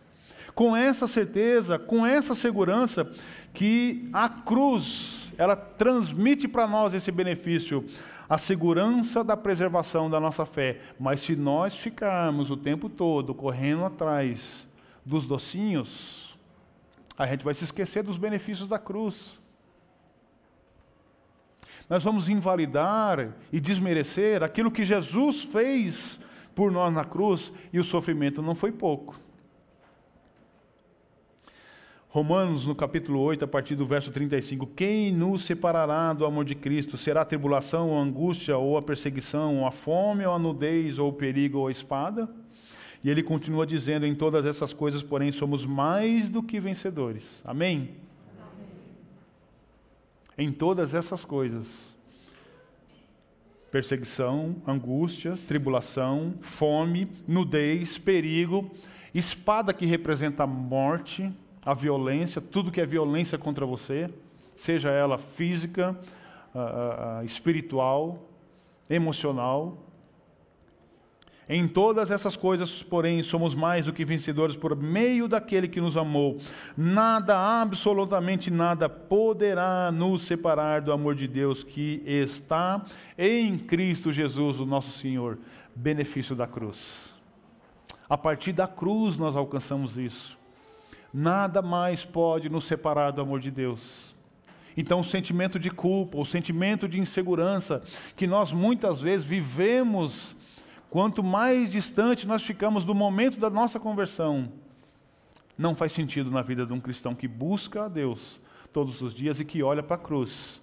[SPEAKER 1] com essa certeza, com essa segurança que a cruz, ela transmite para nós esse benefício a segurança da preservação da nossa fé. Mas se nós ficarmos o tempo todo correndo atrás dos docinhos, a gente vai se esquecer dos benefícios da cruz. Nós vamos invalidar e desmerecer aquilo que Jesus fez por nós na cruz, e o sofrimento não foi pouco. Romanos, no capítulo 8, a partir do verso 35, quem nos separará do amor de Cristo? Será a tribulação, ou a angústia, ou a perseguição, ou a fome, ou a nudez, ou o perigo, ou a espada? E ele continua dizendo: em todas essas coisas, porém, somos mais do que vencedores. Amém? Amém. Em todas essas coisas, perseguição, angústia, tribulação, fome, nudez, perigo, espada que representa a morte, a violência, tudo que é violência contra você, seja ela física, uh, uh, espiritual, emocional. Em todas essas coisas, porém, somos mais do que vencedores por meio daquele que nos amou. Nada, absolutamente nada, poderá nos separar do amor de Deus que está em Cristo Jesus, o nosso Senhor. Benefício da cruz. A partir da cruz nós alcançamos isso. Nada mais pode nos separar do amor de Deus. Então, o sentimento de culpa, o sentimento de insegurança que nós muitas vezes vivemos, quanto mais distante nós ficamos do momento da nossa conversão, não faz sentido na vida de um cristão que busca a Deus todos os dias e que olha para a cruz,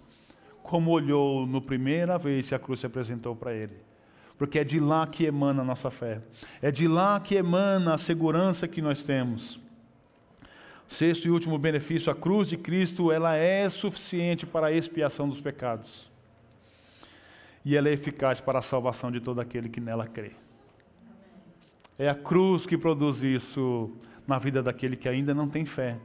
[SPEAKER 1] como olhou no primeira vez que a cruz se apresentou para ele. Porque é de lá que emana a nossa fé, é de lá que emana a segurança que nós temos. Sexto e último benefício, a cruz de Cristo, ela é suficiente para a expiação dos pecados. E ela é eficaz para a salvação de todo aquele que nela crê. É a cruz que produz isso na vida daquele que ainda não tem fé.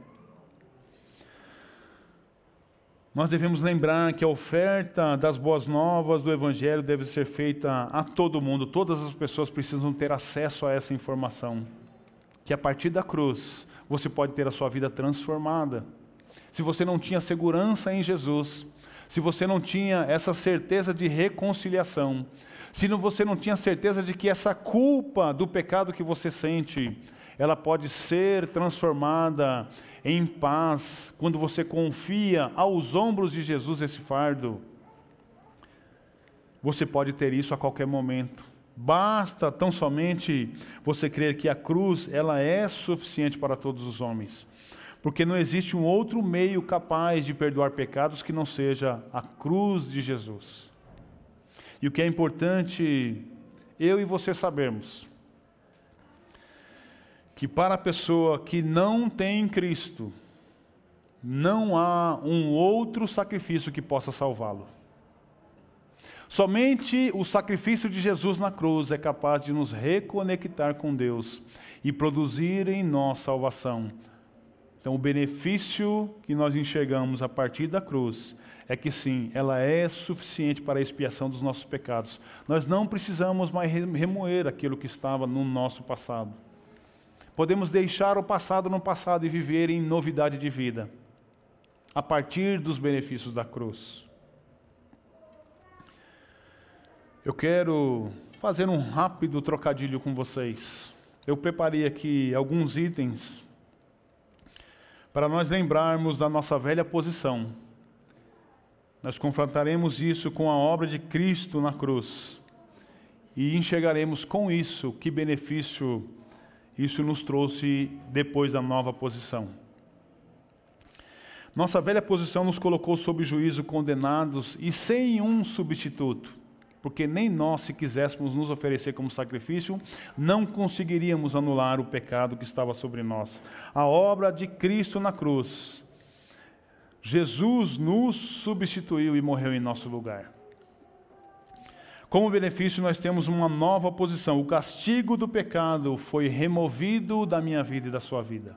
[SPEAKER 1] Nós devemos lembrar que a oferta das boas novas do Evangelho deve ser feita a todo mundo, todas as pessoas precisam ter acesso a essa informação. Que a partir da cruz você pode ter a sua vida transformada. Se você não tinha segurança em Jesus, se você não tinha essa certeza de reconciliação, se você não tinha certeza de que essa culpa do pecado que você sente, ela pode ser transformada em paz quando você confia aos ombros de Jesus esse fardo. Você pode ter isso a qualquer momento. Basta tão somente você crer que a cruz ela é suficiente para todos os homens. Porque não existe um outro meio capaz de perdoar pecados que não seja a cruz de Jesus. E o que é importante eu e você sabermos que para a pessoa que não tem Cristo, não há um outro sacrifício que possa salvá-lo. Somente o sacrifício de Jesus na cruz é capaz de nos reconectar com Deus e produzir em nós salvação. Então, o benefício que nós enxergamos a partir da cruz é que sim, ela é suficiente para a expiação dos nossos pecados. Nós não precisamos mais remoer aquilo que estava no nosso passado. Podemos deixar o passado no passado e viver em novidade de vida, a partir dos benefícios da cruz. Eu quero fazer um rápido trocadilho com vocês. Eu preparei aqui alguns itens para nós lembrarmos da nossa velha posição. Nós confrontaremos isso com a obra de Cristo na cruz e enxergaremos com isso que benefício isso nos trouxe depois da nova posição. Nossa velha posição nos colocou sob juízo condenados e sem um substituto, porque nem nós, se quiséssemos nos oferecer como sacrifício, não conseguiríamos anular o pecado que estava sobre nós. A obra de Cristo na cruz. Jesus nos substituiu e morreu em nosso lugar. Como benefício, nós temos uma nova posição. O castigo do pecado foi removido da minha vida e da sua vida.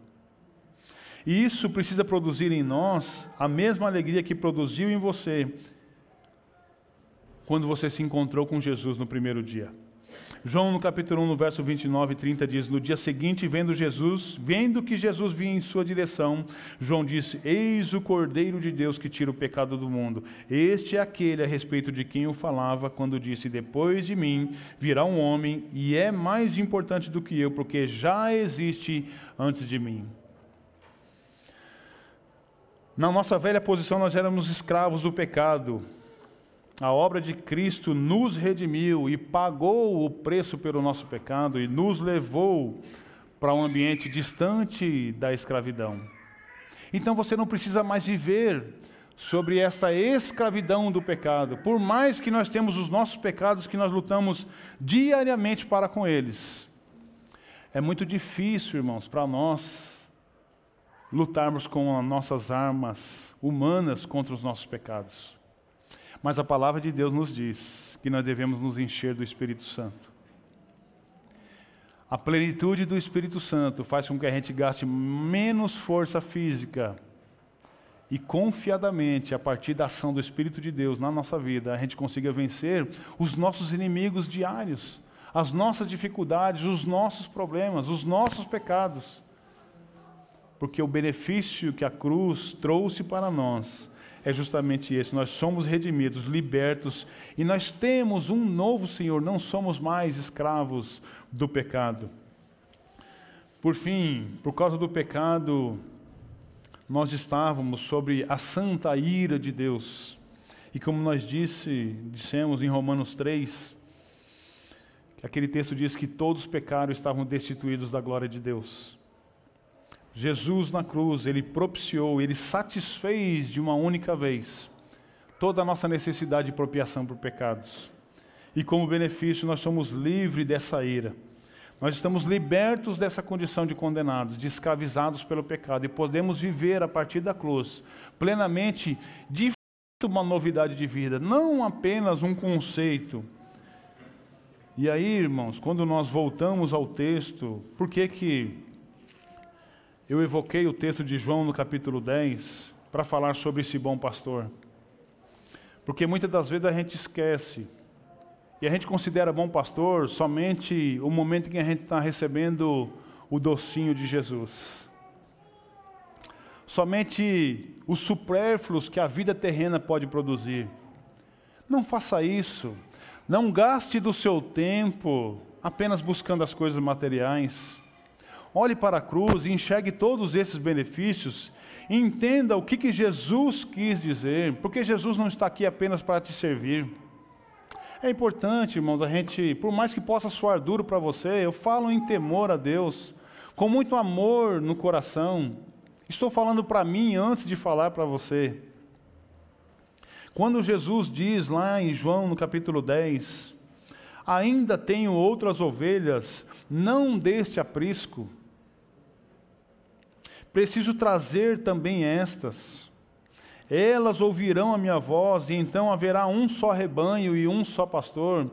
[SPEAKER 1] E isso precisa produzir em nós a mesma alegria que produziu em você quando você se encontrou com Jesus no primeiro dia. João, no capítulo 1, no verso 29 e 30, diz: No dia seguinte, vendo Jesus, vendo que Jesus vinha em sua direção, João disse: Eis o Cordeiro de Deus que tira o pecado do mundo. Este é aquele a respeito de quem eu falava quando disse: Depois de mim virá um homem, e é mais importante do que eu, porque já existe antes de mim. Na nossa velha posição, nós éramos escravos do pecado a obra de Cristo nos redimiu e pagou o preço pelo nosso pecado e nos levou para um ambiente distante da escravidão. Então você não precisa mais viver sobre essa escravidão do pecado. Por mais que nós temos os nossos pecados que nós lutamos diariamente para com eles. É muito difícil, irmãos, para nós lutarmos com as nossas armas humanas contra os nossos pecados. Mas a palavra de Deus nos diz que nós devemos nos encher do Espírito Santo. A plenitude do Espírito Santo faz com que a gente gaste menos força física e confiadamente, a partir da ação do Espírito de Deus na nossa vida, a gente consiga vencer os nossos inimigos diários, as nossas dificuldades, os nossos problemas, os nossos pecados. Porque o benefício que a cruz trouxe para nós é justamente esse: nós somos redimidos, libertos, e nós temos um novo Senhor, não somos mais escravos do pecado. Por fim, por causa do pecado, nós estávamos sobre a santa ira de Deus. E como nós disse, dissemos em Romanos 3, aquele texto diz que todos pecaram e estavam destituídos da glória de Deus. Jesus na cruz, ele propiciou, ele satisfez de uma única vez toda a nossa necessidade de propiação por pecados. E como benefício, nós somos livres dessa ira. Nós estamos libertos dessa condição de condenados, de escravizados pelo pecado, e podemos viver a partir da cruz plenamente de uma novidade de vida, não apenas um conceito. E aí, irmãos, quando nós voltamos ao texto, por que que eu evoquei o texto de João no capítulo 10 para falar sobre esse bom pastor? Porque muitas das vezes a gente esquece e a gente considera bom pastor somente o momento em que a gente está recebendo o docinho de Jesus. Somente os supérfluos que a vida terrena pode produzir. Não faça isso. Não gaste do seu tempo apenas buscando as coisas materiais. Olhe para a cruz e enxergue todos esses benefícios. entenda o que, que Jesus quis dizer, porque Jesus não está aqui apenas para te servir. É importante, irmãos, a gente, por mais que possa soar duro para você, eu falo em temor a Deus, com muito amor no coração. Estou falando para mim antes de falar para você. Quando Jesus diz lá em João no capítulo 10, ainda tenho outras ovelhas, não deste aprisco. Preciso trazer também estas. Elas ouvirão a minha voz, e então haverá um só rebanho e um só pastor.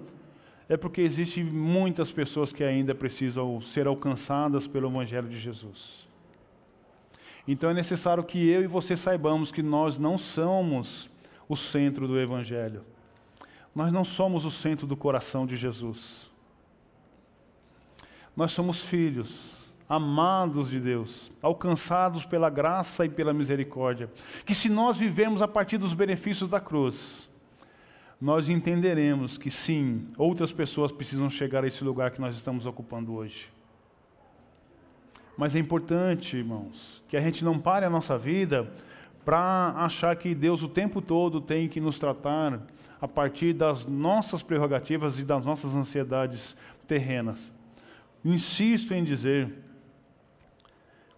[SPEAKER 1] É porque existem muitas pessoas que ainda precisam ser alcançadas pelo Evangelho de Jesus. Então é necessário que eu e você saibamos que nós não somos o centro do Evangelho. Nós não somos o centro do coração de Jesus. Nós somos filhos amados de Deus, alcançados pela graça e pela misericórdia, que se nós vivemos a partir dos benefícios da cruz, nós entenderemos que sim, outras pessoas precisam chegar a esse lugar que nós estamos ocupando hoje. Mas é importante, irmãos, que a gente não pare a nossa vida para achar que Deus o tempo todo tem que nos tratar a partir das nossas prerrogativas e das nossas ansiedades terrenas. Insisto em dizer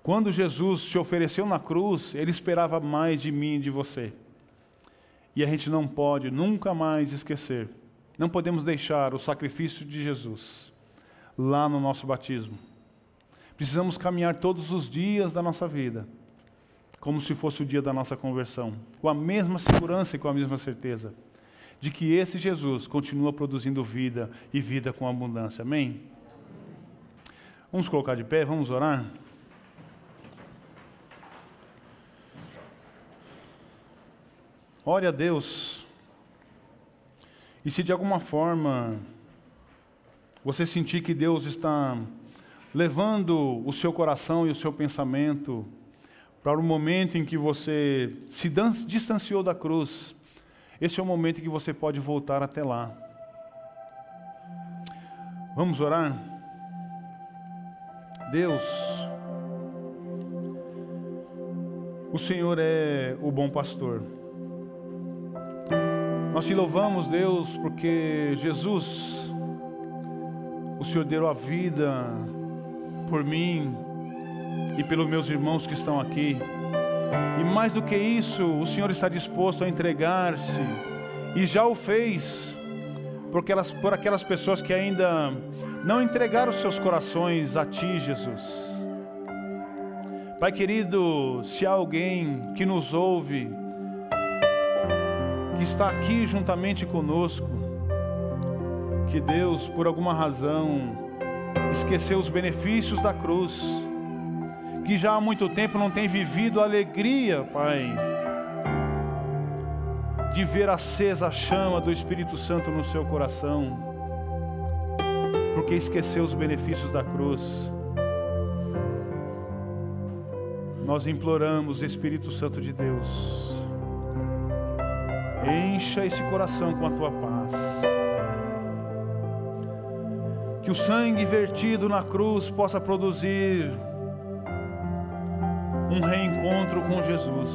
[SPEAKER 1] quando Jesus te ofereceu na cruz, ele esperava mais de mim e de você. E a gente não pode nunca mais esquecer. Não podemos deixar o sacrifício de Jesus lá no nosso batismo. Precisamos caminhar todos os dias da nossa vida, como se fosse o dia da nossa conversão, com a mesma segurança e com a mesma certeza de que esse Jesus continua produzindo vida e vida com abundância. Amém? Vamos colocar de pé, vamos orar? Ore a Deus. E se de alguma forma você sentir que Deus está levando o seu coração e o seu pensamento para o momento em que você se distanciou da cruz, esse é o momento em que você pode voltar até lá. Vamos orar? Deus, o Senhor é o bom pastor. Nós te louvamos, Deus, porque Jesus, o Senhor deu a vida por mim e pelos meus irmãos que estão aqui. E mais do que isso, o Senhor está disposto a entregar-se e já o fez por aquelas, por aquelas pessoas que ainda não entregaram seus corações a Ti, Jesus. Pai querido, se há alguém que nos ouve, que está aqui juntamente conosco, que Deus, por alguma razão, esqueceu os benefícios da cruz, que já há muito tempo não tem vivido a alegria, Pai, de ver acesa a chama do Espírito Santo no seu coração, porque esqueceu os benefícios da cruz. Nós imploramos, Espírito Santo de Deus, Encha esse coração com a tua paz. Que o sangue vertido na cruz possa produzir um reencontro com Jesus.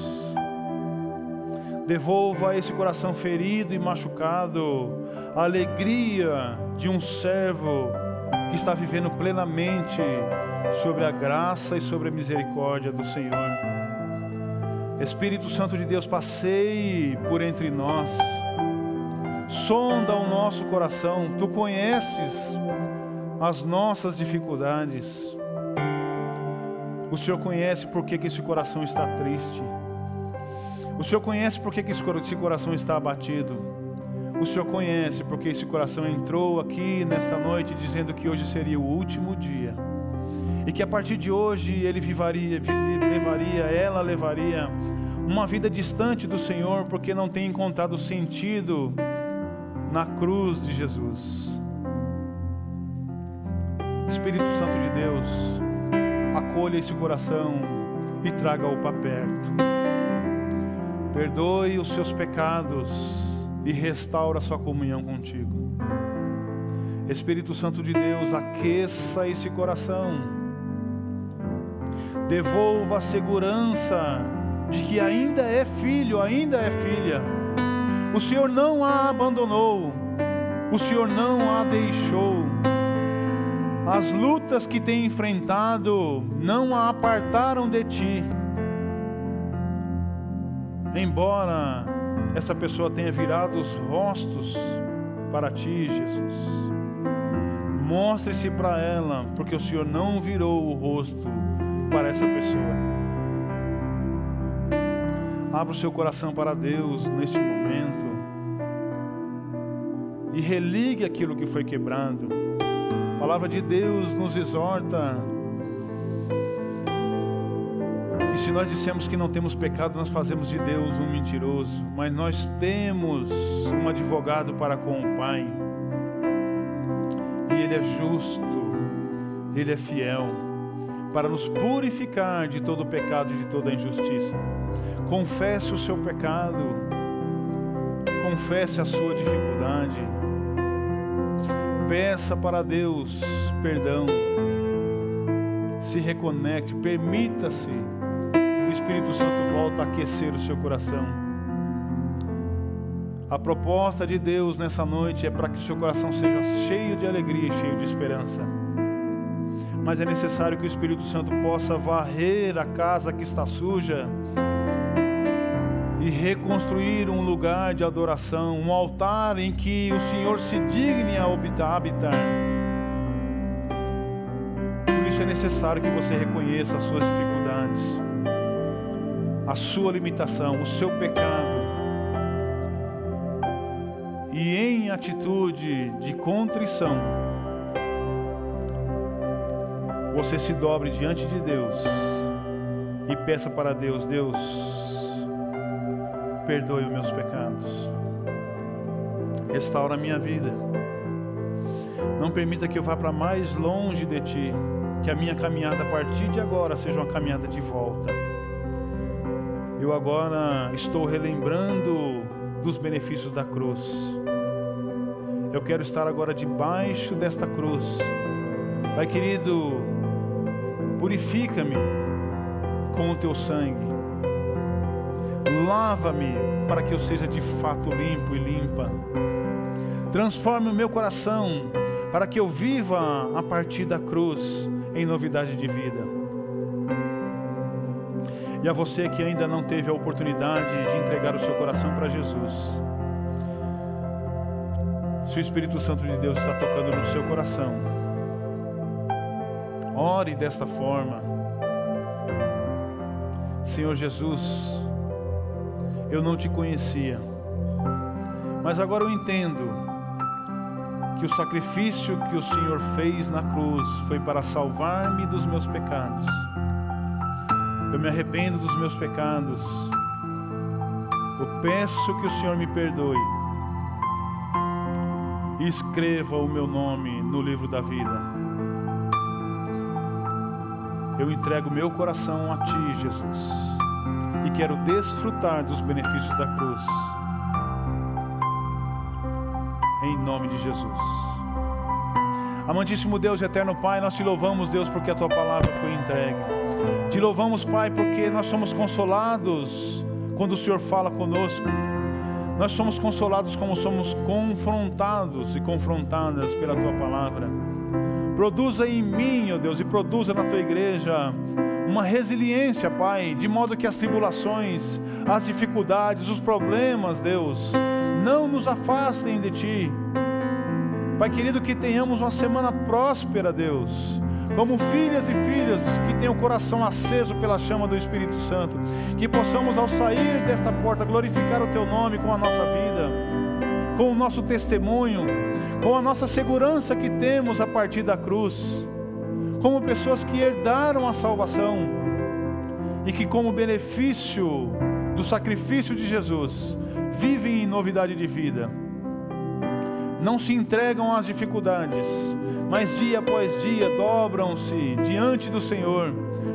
[SPEAKER 1] Devolva a esse coração ferido e machucado a alegria de um servo que está vivendo plenamente sobre a graça e sobre a misericórdia do Senhor. Espírito Santo de Deus, passeie por entre nós, sonda o nosso coração, tu conheces as nossas dificuldades. O Senhor conhece por que, esse coração está triste. O Senhor conhece por que, que esse coração está abatido. O Senhor conhece porque esse coração entrou aqui nesta noite dizendo que hoje seria o último dia. E que a partir de hoje ele vivaria, levaria, ela levaria uma vida distante do Senhor porque não tem encontrado sentido na cruz de Jesus. Espírito Santo de Deus, acolha esse coração e traga-o para perto. Perdoe os seus pecados e restaura a sua comunhão contigo. Espírito Santo de Deus, aqueça esse coração. Devolva a segurança de que ainda é filho, ainda é filha. O Senhor não a abandonou, o Senhor não a deixou. As lutas que tem enfrentado não a apartaram de ti. Embora essa pessoa tenha virado os rostos para ti, Jesus, mostre-se para ela, porque o Senhor não virou o rosto para essa pessoa. Abra o seu coração para Deus neste momento e religue aquilo que foi quebrado a palavra de Deus nos exorta que se nós dissemos que não temos pecado, nós fazemos de Deus um mentiroso, mas nós temos um advogado para com o Pai. E ele é justo, ele é fiel para nos purificar de todo pecado e de toda injustiça. Confesse o seu pecado, confesse a sua dificuldade Peça para Deus perdão. Se reconecte, permita-se que o Espírito Santo volte a aquecer o seu coração. A proposta de Deus nessa noite é para que o seu coração seja cheio de alegria e cheio de esperança. Mas é necessário que o Espírito Santo possa varrer a casa que está suja e reconstruir um lugar de adoração, um altar em que o Senhor se digne a habitar. Por isso é necessário que você reconheça as suas dificuldades, a sua limitação, o seu pecado. E em atitude de contrição, você se dobre diante de Deus e peça para Deus: Deus, perdoe os meus pecados, restaura a minha vida. Não permita que eu vá para mais longe de Ti, que a minha caminhada a partir de agora seja uma caminhada de volta. Eu agora estou relembrando dos benefícios da cruz. Eu quero estar agora debaixo desta cruz. Pai querido, purifica-me com o teu sangue Lava-me para que eu seja de fato limpo e limpa. Transforme o meu coração para que eu viva a partir da cruz em novidade de vida. E a você que ainda não teve a oportunidade de entregar o seu coração para Jesus, se o Espírito Santo de Deus está tocando no seu coração, ore desta forma. Senhor Jesus, eu não te conhecia. Mas agora eu entendo que o sacrifício que o Senhor fez na cruz foi para salvar-me dos meus pecados. Eu me arrependo dos meus pecados. Eu peço que o Senhor me perdoe. E escreva o meu nome no livro da vida. Eu entrego meu coração a Ti, Jesus e quero desfrutar dos benefícios da cruz. Em nome de Jesus. Amantíssimo Deus e eterno Pai, nós te louvamos, Deus, porque a tua palavra foi entregue. Te louvamos, Pai, porque nós somos consolados quando o Senhor fala conosco. Nós somos consolados como somos confrontados e confrontadas pela tua palavra. Produza em mim, ó Deus, e produza na tua igreja uma resiliência, Pai, de modo que as tribulações, as dificuldades, os problemas, Deus, não nos afastem de Ti. Pai querido, que tenhamos uma semana próspera, Deus, como filhas e filhas que têm o coração aceso pela chama do Espírito Santo, que possamos, ao sair desta porta, glorificar o Teu nome com a nossa vida, com o nosso testemunho, com a nossa segurança que temos a partir da cruz como pessoas que herdaram a salvação e que, como benefício do sacrifício de Jesus, vivem em novidade de vida. Não se entregam às dificuldades, mas dia após dia dobram-se diante do Senhor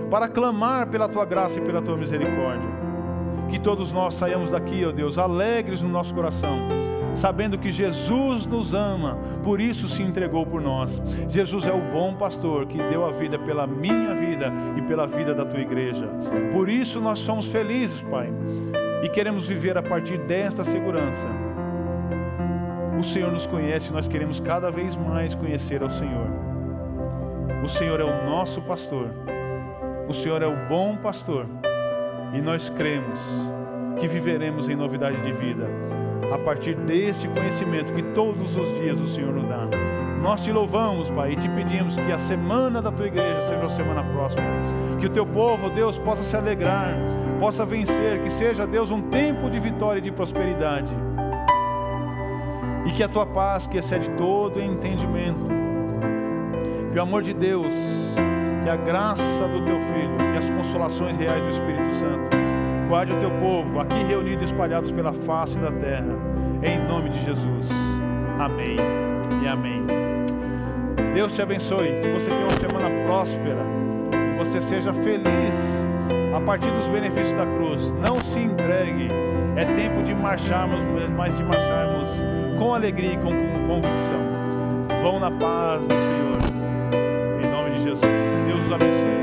[SPEAKER 1] para clamar pela tua graça e pela tua misericórdia. Que todos nós saiamos daqui, ó Deus, alegres no nosso coração sabendo que Jesus nos ama, por isso se entregou por nós. Jesus é o bom pastor que deu a vida pela minha vida e pela vida da tua igreja. Por isso nós somos felizes, Pai, e queremos viver a partir desta segurança. O Senhor nos conhece e nós queremos cada vez mais conhecer ao Senhor. O Senhor é o nosso pastor, o Senhor é o bom pastor, e nós cremos que viveremos em novidade de vida a partir deste conhecimento que todos os dias o Senhor nos dá. Nós te louvamos, Pai, e te pedimos que a semana da tua igreja seja uma semana próxima. Que o teu povo, Deus, possa se alegrar, possa vencer, que seja, Deus, um tempo de vitória e de prosperidade. E que a tua paz, que excede todo entendimento, que o amor de Deus, que a graça do teu Filho e as consolações reais do Espírito Santo guarde o teu povo, aqui reunido e espalhados pela face da terra, em nome de Jesus. Amém e amém. Deus te abençoe, que você tenha uma semana próspera, que você seja feliz a partir dos benefícios da cruz. Não se entregue, é tempo de marcharmos, mas de marcharmos com alegria e com convicção. Vão na paz do Senhor, em nome de Jesus. Deus os abençoe.